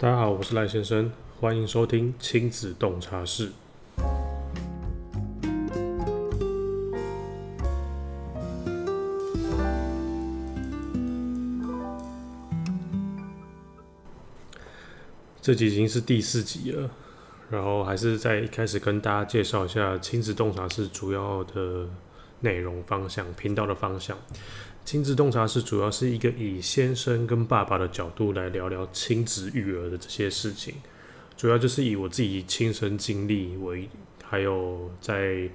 大家好，我是赖先生，欢迎收听亲子洞察室。这集已经是第四集了，然后还是在一开始跟大家介绍一下亲子洞察室主要的内容方向、频道的方向。亲子洞察室主要是一个以先生跟爸爸的角度来聊聊亲子育儿的这些事情，主要就是以我自己亲身经历为，还有在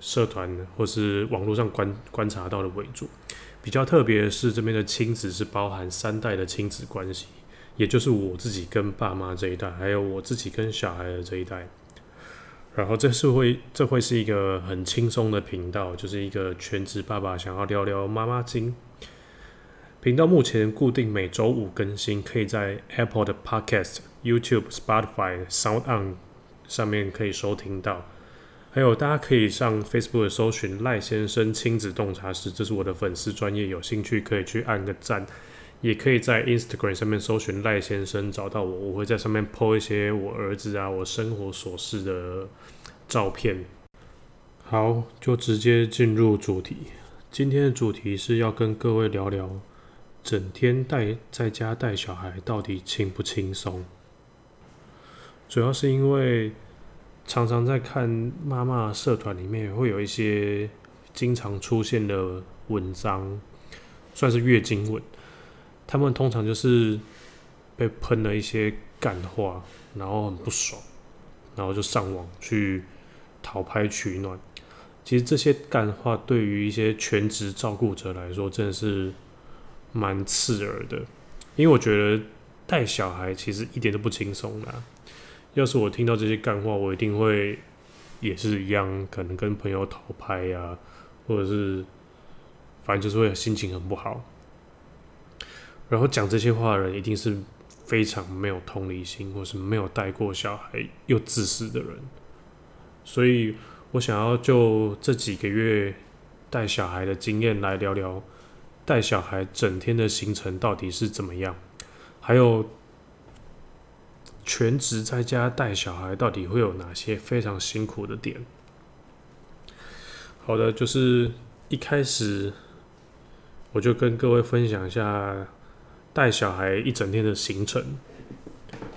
社团或是网络上观观察到的为主。比较特别的是，这边的亲子是包含三代的亲子关系，也就是我自己跟爸妈这一代，还有我自己跟小孩的这一代。然后这是会，这会是一个很轻松的频道，就是一个全职爸爸想要聊聊妈妈经。频道目前固定每周五更新，可以在 Apple 的 Podcast、YouTube、Spotify、Sound On 上面可以收听到。还有大家可以上 Facebook 搜寻赖先生亲子洞察室，这是我的粉丝专业，有兴趣可以去按个赞。也可以在 Instagram 上面搜寻赖先生找到我，我会在上面 po 一些我儿子啊、我生活琐事的照片。好，就直接进入主题。今天的主题是要跟各位聊聊，整天带在家带小孩到底轻不轻松？主要是因为常常在看妈妈社团里面会有一些经常出现的文章，算是月经文。他们通常就是被喷了一些干话，然后很不爽，然后就上网去讨拍取暖。其实这些干话对于一些全职照顾者来说，真的是蛮刺耳的。因为我觉得带小孩其实一点都不轻松的。要是我听到这些干话，我一定会也是一样，可能跟朋友讨拍呀，或者是反正就是会心情很不好。然后讲这些话的人一定是非常没有同理心，或是没有带过小孩又自私的人。所以我想要就这几个月带小孩的经验来聊聊，带小孩整天的行程到底是怎么样，还有全职在家带小孩到底会有哪些非常辛苦的点。好的，就是一开始我就跟各位分享一下。带小孩一整天的行程，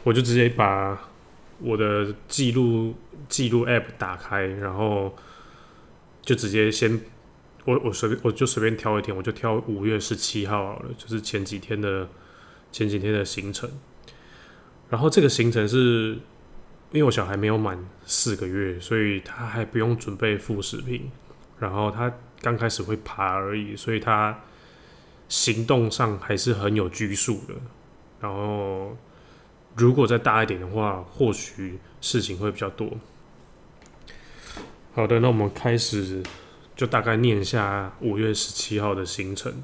我就直接把我的记录记录 App 打开，然后就直接先我我随便我就随便挑一天，我就挑五月十七号，就是前几天的前几天的行程。然后这个行程是因为我小孩没有满四个月，所以他还不用准备副食品，然后他刚开始会爬而已，所以他。行动上还是很有拘束的，然后如果再大一点的话，或许事情会比较多。好的，那我们开始就大概念一下五月十七号的行程。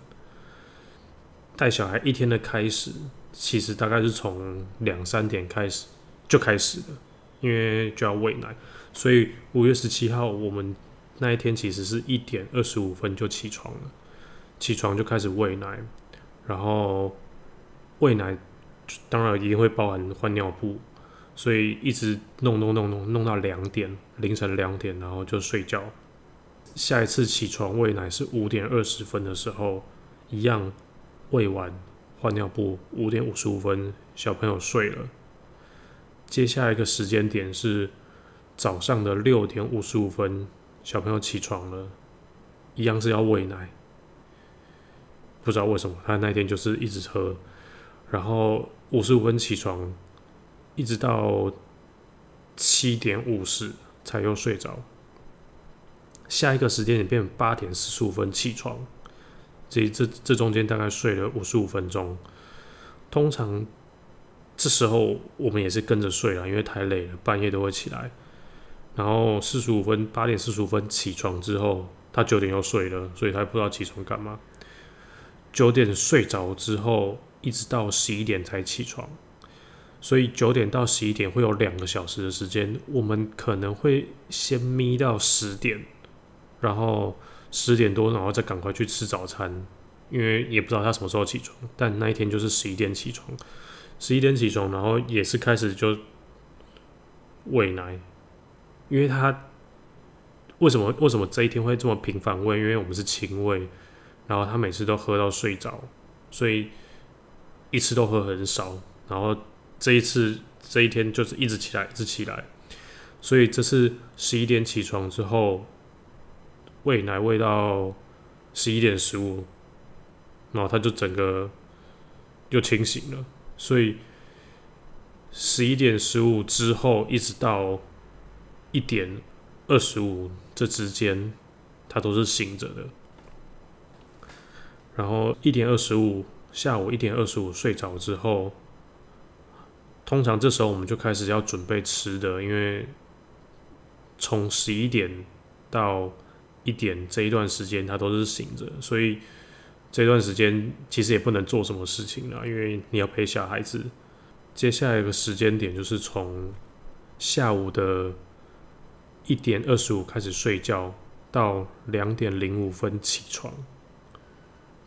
带小孩一天的开始，其实大概是从两三点开始就开始了，因为就要喂奶，所以五月十七号我们那一天其实是一点二十五分就起床了。起床就开始喂奶，然后喂奶当然一定会包含换尿布，所以一直弄弄弄弄弄到两点，凌晨两点，然后就睡觉。下一次起床喂奶是五点二十分的时候，一样喂完换尿布，五点五十五分小朋友睡了。接下来一个时间点是早上的六点五十五分，小朋友起床了，一样是要喂奶。不知道为什么，他那天就是一直喝，然后五十五分起床，一直到七点五十才又睡着。下一个时间点变八点四十五分起床，这这这中间大概睡了五十五分钟。通常这时候我们也是跟着睡了，因为太累了，半夜都会起来。然后四十五分八点四十五分起床之后，他九点又睡了，所以他不知道起床干嘛。九点睡着之后，一直到十一点才起床，所以九点到十一点会有两个小时的时间，我们可能会先眯到十点，然后十点多，然后再赶快去吃早餐，因为也不知道他什么时候起床，但那一天就是十一点起床，十一点起床，然后也是开始就喂奶，因为他为什么为什么这一天会这么频繁喂？因为我们是亲喂，然后他每次都喝到睡着，所以一次都喝很少，然后这一次这一天就是一直起来，一直起来，所以这是十一点起床之后喂奶喂到十一点十五，然后他就整个又清醒了。所以十一点十五之后，一直到一点二十五这之间，他都是醒着的。然后一点二十五，下午一点二十五睡着之后，通常这时候我们就开始要准备吃的，因为从十一点到一点这一段时间，他都是醒着，所以。这段时间其实也不能做什么事情了，因为你要陪小孩子。接下来一个时间点就是从下午的一点二十五开始睡觉，到两点零五分起床。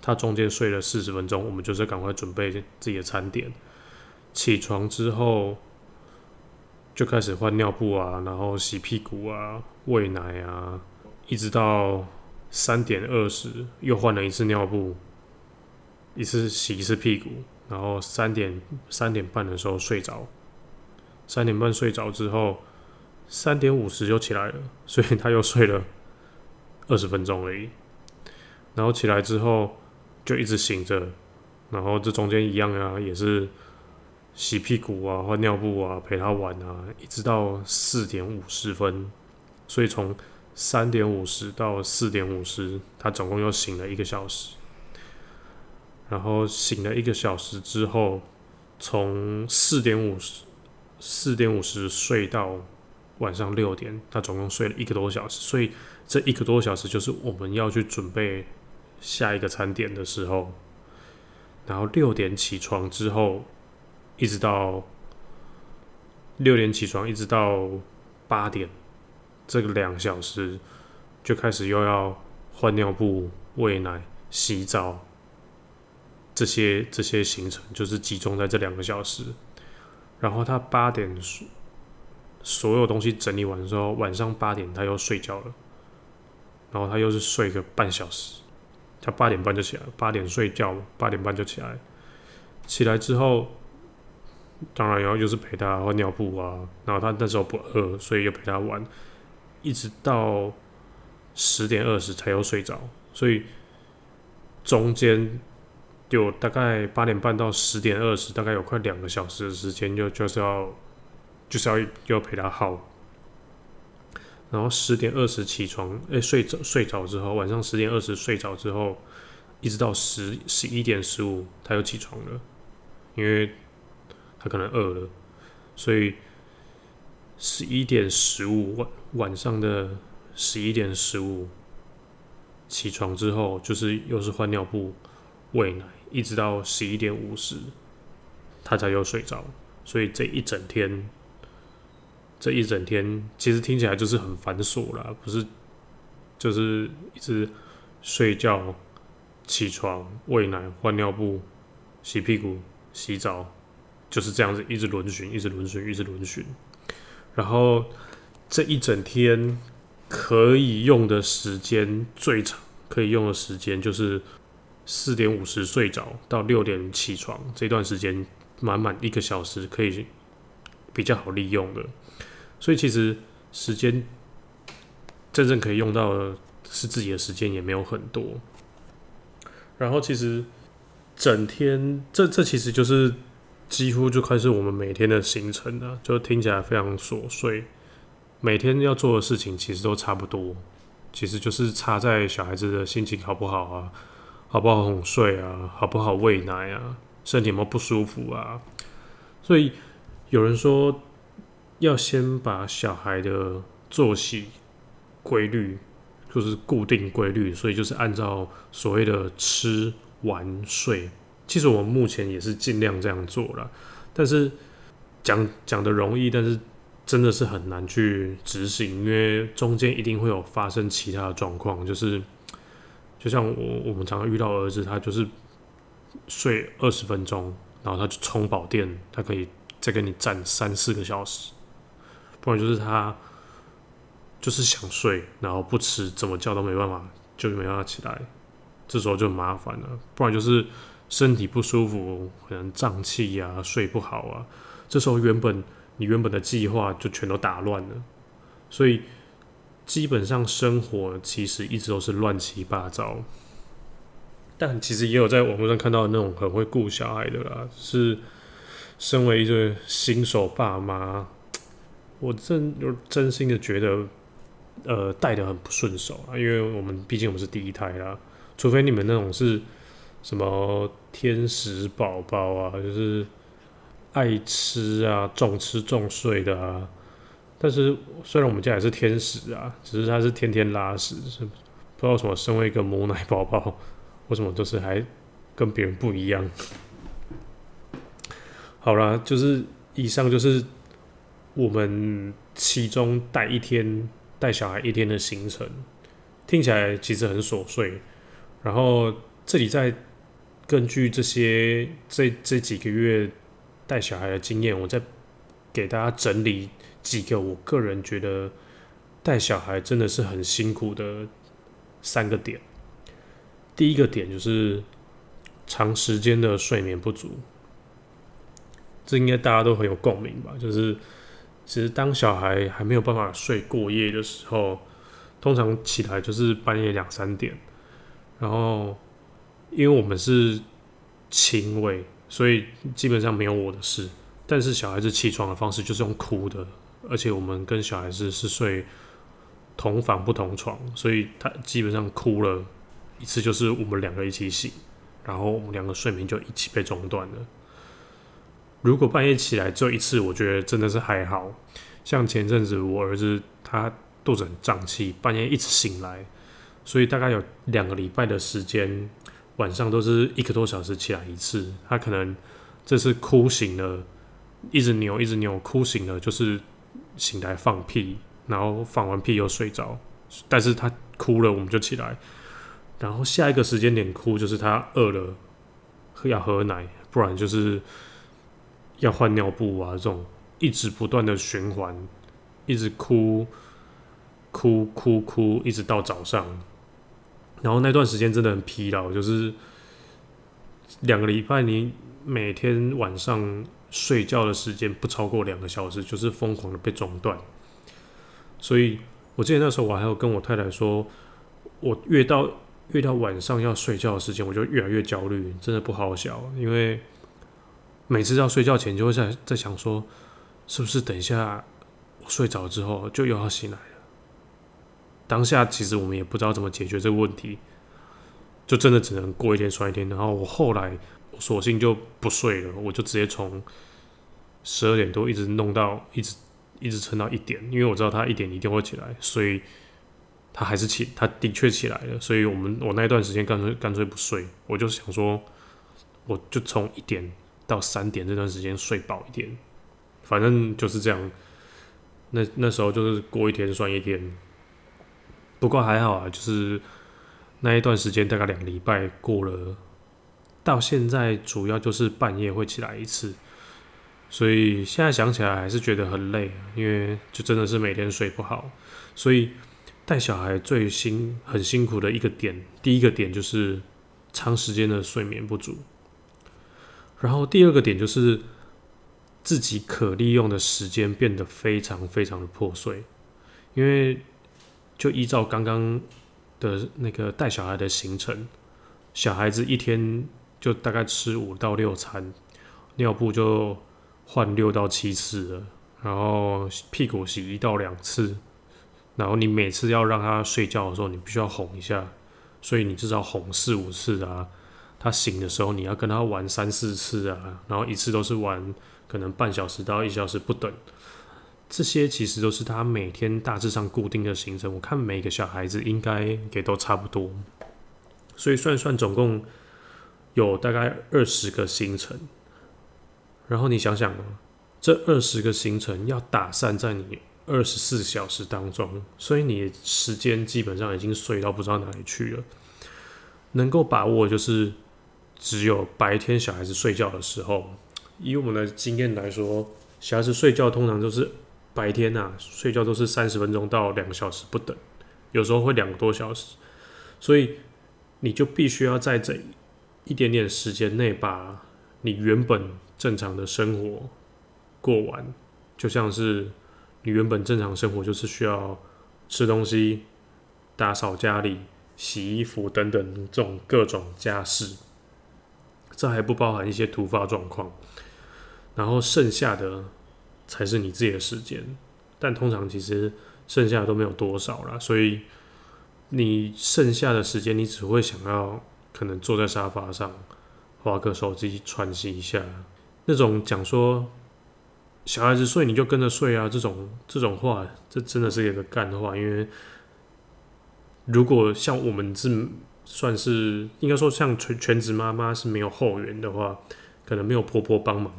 他中间睡了四十分钟，我们就是赶快准备自己的餐点。起床之后就开始换尿布啊，然后洗屁股啊，喂奶啊，一直到。三点二十又换了一次尿布，一次洗一次屁股，然后三点三点半的时候睡着，三点半睡着之后，三点五十就起来了，所以他又睡了二十分钟而已。然后起来之后就一直醒着，然后这中间一样啊，也是洗屁股啊、换尿布啊、陪他玩啊，一直到四点五十分，所以从。三点五十到四点五十，他总共又醒了一个小时。然后醒了一个小时之后，从四点五十四点五十睡到晚上六点，他总共睡了一个多小时。所以这一个多小时就是我们要去准备下一个餐点的时候。然后六点起床之后，一直到六点起床，一直到八点。这个两小时就开始又要换尿布、喂奶、洗澡，这些这些行程就是集中在这两个小时。然后他八点所所有东西整理完之后，晚上八点他又睡觉了。然后他又是睡个半小时，他八点半就起来，八点睡觉，八点半就起来。起来之后，当然然后就是陪他换尿布啊。然后他那时候不饿，所以又陪他玩。一直到十点二十才有睡着，所以中间有大概八点半到十点二十，大概有快两个小时的时间，就就是要就是要要陪他耗。然后十点二十起床，哎，睡着睡着之后，晚上十点二十睡着之后，一直到十十一点十五，他又起床了，因为他可能饿了，所以。十一点十五晚晚上的十一点十五起床之后，就是又是换尿布、喂奶，一直到十一点五十，他才又睡着。所以这一整天，这一整天其实听起来就是很繁琐啦，不是？就是一直睡觉、起床、喂奶、换尿布、洗屁股、洗澡，就是这样子一直轮巡，一直轮巡，一直轮巡。然后这一整天可以用的时间最长，可以用的时间就是四点五十睡着到六点起床这段时间，满满一个小时可以比较好利用的。所以其实时间真正可以用到的是自己的时间也没有很多。然后其实整天这这其实就是。几乎就开始我们每天的行程了，就听起来非常琐碎。每天要做的事情其实都差不多，其实就是差在小孩子的心情好不好啊，好不好哄睡啊，好不好喂奶啊，身体有没有不舒服啊。所以有人说要先把小孩的作息规律，就是固定规律，所以就是按照所谓的吃、玩、睡。其实我们目前也是尽量这样做了，但是讲讲的容易，但是真的是很难去执行，因为中间一定会有发生其他的状况，就是就像我我们常常遇到儿子，他就是睡二十分钟，然后他就充饱电，他可以再跟你站三四个小时，不然就是他就是想睡，然后不吃，怎么叫都没办法，就没办法起来，这时候就麻烦了。不然就是身体不舒服，可能胀气呀，睡不好啊，这时候原本你原本的计划就全都打乱了，所以基本上生活其实一直都是乱七八糟。但其实也有在网络上看到那种很会顾小孩的啦，是身为一对新手爸妈，我真有真心的觉得，呃，带的很不顺手啊，因为我们毕竟我们是第一胎啦，除非你们那种是什么天使宝宝啊，就是爱吃啊、重吃重睡的啊，但是虽然我们家也是天使啊，只是他是天天拉屎，是不知道什么，身为一个母奶宝宝。为什么都是还跟别人不一样？好啦，就是以上就是我们其中带一天带小孩一天的行程，听起来其实很琐碎。然后这里再根据这些这这几个月带小孩的经验，我再给大家整理几个我个人觉得带小孩真的是很辛苦的三个点。第一个点就是长时间的睡眠不足，这应该大家都很有共鸣吧？就是其实当小孩还没有办法睡过夜的时候，通常起来就是半夜两三点，然后因为我们是亲喂，所以基本上没有我的事。但是小孩子起床的方式就是用哭的，而且我们跟小孩子是睡同房不同床，所以他基本上哭了。一次就是我们两个一起醒，然后我们两个睡眠就一起被中断了。如果半夜起来只有一次，我觉得真的是还好。像前阵子我儿子他肚子很胀气，半夜一直醒来，所以大概有两个礼拜的时间，晚上都是一个多小时起来一次。他可能这次哭醒了，一直扭一直扭，哭醒了就是醒来放屁，然后放完屁又睡着，但是他哭了我们就起来。然后下一个时间点哭，就是他饿了，要喝奶，不然就是要换尿布啊，这种一直不断的循环，一直哭，哭哭哭，一直到早上。然后那段时间真的很疲劳，就是两个礼拜，你每天晚上睡觉的时间不超过两个小时，就是疯狂的被中断。所以我记得那时候我还有跟我太太说，我越到。越到晚上要睡觉的时间，我就越来越焦虑，真的不好笑。因为每次要睡觉前，就会在在想说，是不是等一下我睡着之后就又要醒来了？当下其实我们也不知道怎么解决这个问题，就真的只能过一天算一天。然后我后来索性就不睡了，我就直接从十二点多一直弄到一直一直撑到一点，因为我知道他一点一定会起来，所以。他还是起，他的确起来了，所以我们我那一段时间干脆干脆不睡，我就想说，我就从一点到三点这段时间睡饱一点，反正就是这样。那那时候就是过一天算一天，不过还好啊，就是那一段时间大概两礼拜过了，到现在主要就是半夜会起来一次，所以现在想起来还是觉得很累，因为就真的是每天睡不好，所以。带小孩最辛很辛苦的一个点，第一个点就是长时间的睡眠不足，然后第二个点就是自己可利用的时间变得非常非常的破碎，因为就依照刚刚的那个带小孩的行程，小孩子一天就大概吃五到六餐，尿布就换六到七次了，然后屁股洗一到两次。然后你每次要让他睡觉的时候，你必须要哄一下，所以你至少哄四五次啊。他醒的时候，你要跟他玩三四次啊。然后一次都是玩可能半小时到一小时不等。这些其实都是他每天大致上固定的行程。我看每个小孩子应该也都差不多，所以算算总共有大概二十个行程。然后你想想，这二十个行程要打散在你。二十四小时当中，所以你时间基本上已经睡到不知道哪里去了。能够把握就是只有白天小孩子睡觉的时候。以我们的经验来说，小孩子睡觉通常都是白天呐，睡觉都是三十分钟到两个小时不等，有时候会两个多小时，所以你就必须要在这一点点时间内把你原本正常的生活过完，就像是你原本正常生活就是需要吃东西、打扫家里、洗衣服等等这种各种家事，这还不包含一些突发状况。然后剩下的才是你自己的时间，但通常其实剩下的都没有多少了，所以你剩下的时间，你只会想要可能坐在沙发上，划个手机喘息一下，那种讲说小孩子睡你就跟着睡啊，这种这种话，这真的是一个干话，因为如果像我们是算是应该说像全全职妈妈是没有后援的话，可能没有婆婆帮忙。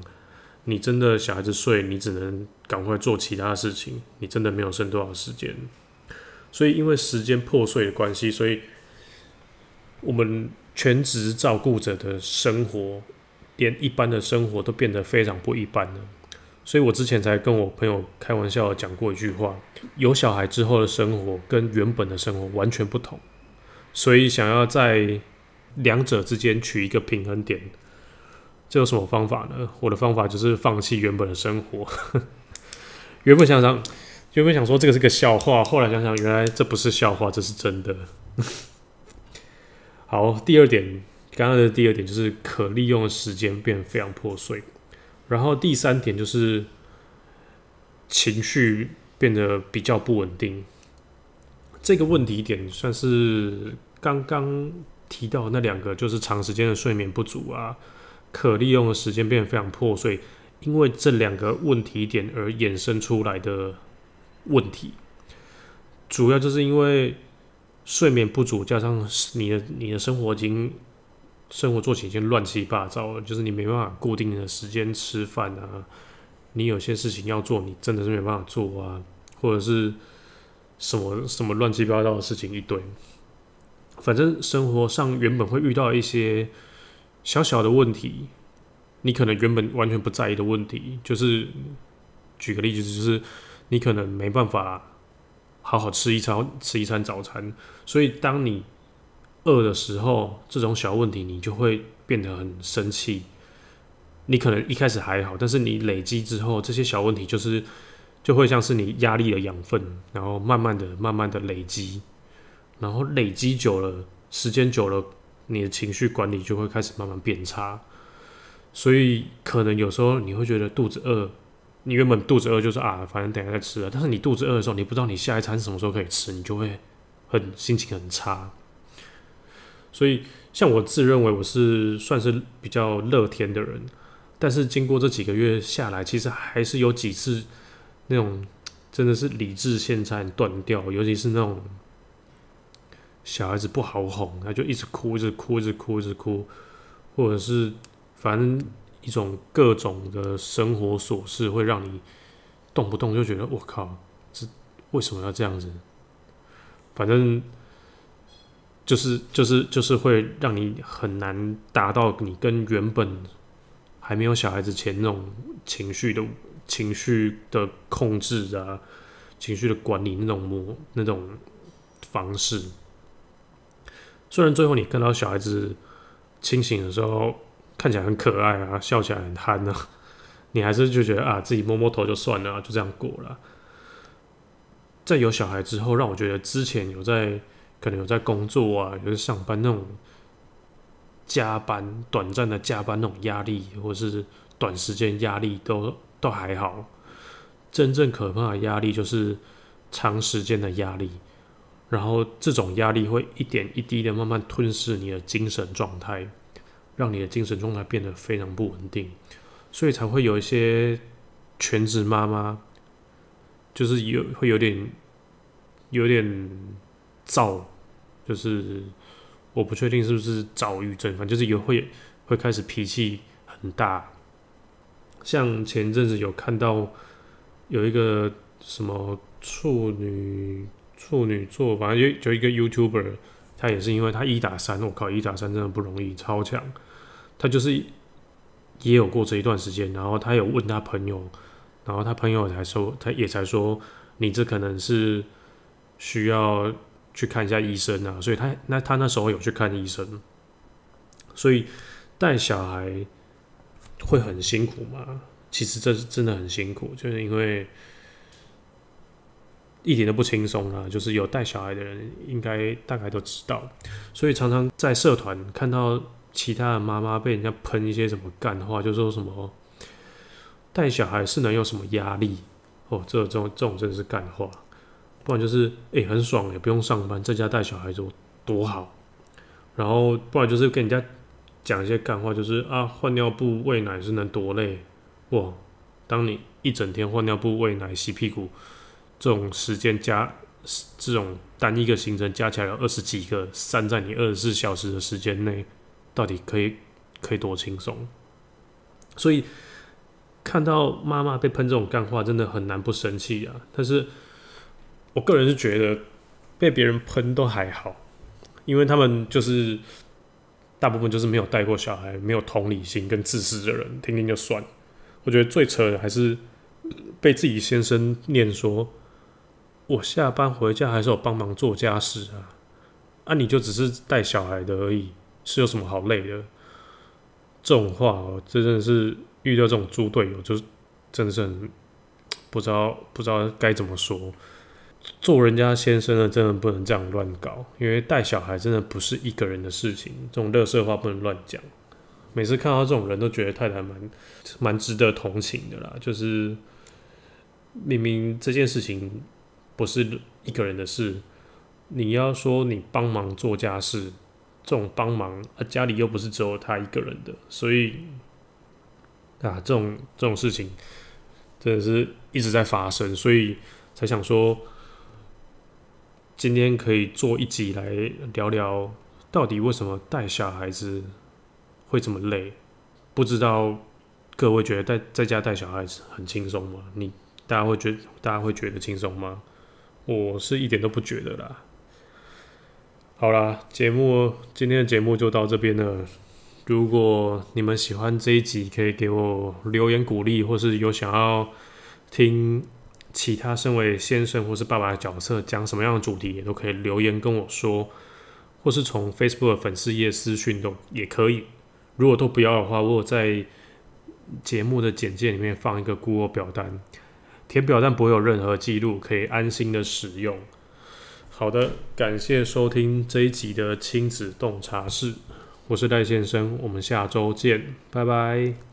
你真的小孩子睡，你只能赶快做其他事情，你真的没有剩多少时间。所以因为时间破碎的关系，所以我们全职照顾者的生活，连一般的生活都变得非常不一般了。所以我之前才跟我朋友开玩笑讲过一句话：有小孩之后的生活跟原本的生活完全不同。所以想要在两者之间取一个平衡点。这有什么方法呢？我的方法就是放弃原本的生活。原本想想，原本想说这个是个笑话，后来想想，原来这不是笑话，这是真的。好，第二点，刚刚的第二点就是可利用的时间变得非常破碎。然后第三点就是情绪变得比较不稳定。这个问题点算是刚刚提到那两个，就是长时间的睡眠不足啊。可利用的时间变得非常破碎，因为这两个问题点而衍生出来的问题，主要就是因为睡眠不足，加上你的你的生活已经生活作息已经乱七八糟了，就是你没办法固定的时间吃饭啊，你有些事情要做，你真的是没办法做啊，或者是什么什么乱七八糟的事情一堆，反正生活上原本会遇到一些。小小的问题，你可能原本完全不在意的问题，就是举个例子，就是你可能没办法好好吃一餐吃一餐早餐，所以当你饿的时候，这种小问题你就会变得很生气。你可能一开始还好，但是你累积之后，这些小问题就是就会像是你压力的养分，然后慢慢的、慢慢的累积，然后累积久了，时间久了。你的情绪管理就会开始慢慢变差，所以可能有时候你会觉得肚子饿，你原本肚子饿就是啊，反正等下再吃了。但是你肚子饿的时候，你不知道你下一餐什么时候可以吃，你就会很心情很差。所以像我自认为我是算是比较乐天的人，但是经过这几个月下来，其实还是有几次那种真的是理智线在断掉，尤其是那种。小孩子不好哄，他就一直哭，一直哭，一直哭，一直哭，或者是反正一种各种的生活琐事，会让你动不动就觉得我靠，这为什么要这样子？反正就是就是就是会让你很难达到你跟原本还没有小孩子前那种情绪的情绪的控制啊，情绪的管理那种模那种方式。虽然最后你看到小孩子清醒的时候看起来很可爱啊，笑起来很憨啊，你还是就觉得啊，自己摸摸头就算了，就这样过了。在有小孩之后，让我觉得之前有在可能有在工作啊，有在上班那种加班、短暂的加班那种压力，或是短时间压力都都还好。真正可怕的压力就是长时间的压力。然后这种压力会一点一滴的慢慢吞噬你的精神状态，让你的精神状态变得非常不稳定，所以才会有一些全职妈妈，就是有会有点有点躁，就是我不确定是不是躁郁症，反正就是有会会开始脾气很大。像前阵子有看到有一个什么处女。处女座，反正就就一个 YouTuber，他也是因为他一打三，我靠，一打三真的不容易，超强。他就是也有过这一段时间，然后他有问他朋友，然后他朋友才说，他也才说，你这可能是需要去看一下医生啊，所以他那他那时候有去看医生，所以带小孩会很辛苦吗？其实这是真的很辛苦，就是因为。一点都不轻松啊！就是有带小孩的人，应该大概都知道，所以常常在社团看到其他的妈妈被人家喷一些什么干话，就说什么带小孩是能有什么压力哦？这这种这种真的是干话，不然就是诶很爽也不用上班，在家带小孩多多好。然后不然就是跟人家讲一些干话，就是啊换尿布喂奶是能多累哇？当你一整天换尿布喂奶洗屁股。这种时间加这种单一个行程加起来有二十几个，散在你二十四小时的时间内，到底可以可以多轻松？所以看到妈妈被喷这种干话，真的很难不生气啊！但是我个人是觉得被别人喷都还好，因为他们就是大部分就是没有带过小孩、没有同理心跟自私的人，听听就算。我觉得最扯的还是被自己先生念说。我下班回家还是有帮忙做家事啊，啊，你就只是带小孩的而已，是有什么好累的？这种话哦，真的是遇到这种猪队友，就是真的是不知道不知道该怎么说。做人家先生的真的不能这样乱搞，因为带小孩真的不是一个人的事情，这种乐色话不能乱讲。每次看到这种人都觉得太太蛮蛮值得同情的啦，就是明明这件事情。不是一个人的事，你要说你帮忙做家事，这种帮忙啊，家里又不是只有他一个人的，所以啊，这种这种事情真的是一直在发生，所以才想说，今天可以做一集来聊聊，到底为什么带小孩子会这么累？不知道各位觉得在在家带小孩子很轻松吗？你大家会觉大家会觉得轻松吗？我是一点都不觉得啦。好啦，节目今天的节目就到这边了。如果你们喜欢这一集，可以给我留言鼓励，或是有想要听其他身为先生或是爸爸的角色讲什么样的主题，也都可以留言跟我说，或是从 Facebook 粉丝页私讯都也可以。如果都不要的话，我有在节目的简介里面放一个 Google 表单。填表但不会有任何记录，可以安心的使用。好的，感谢收听这一集的亲子洞察室，我是戴先生，我们下周见，拜拜。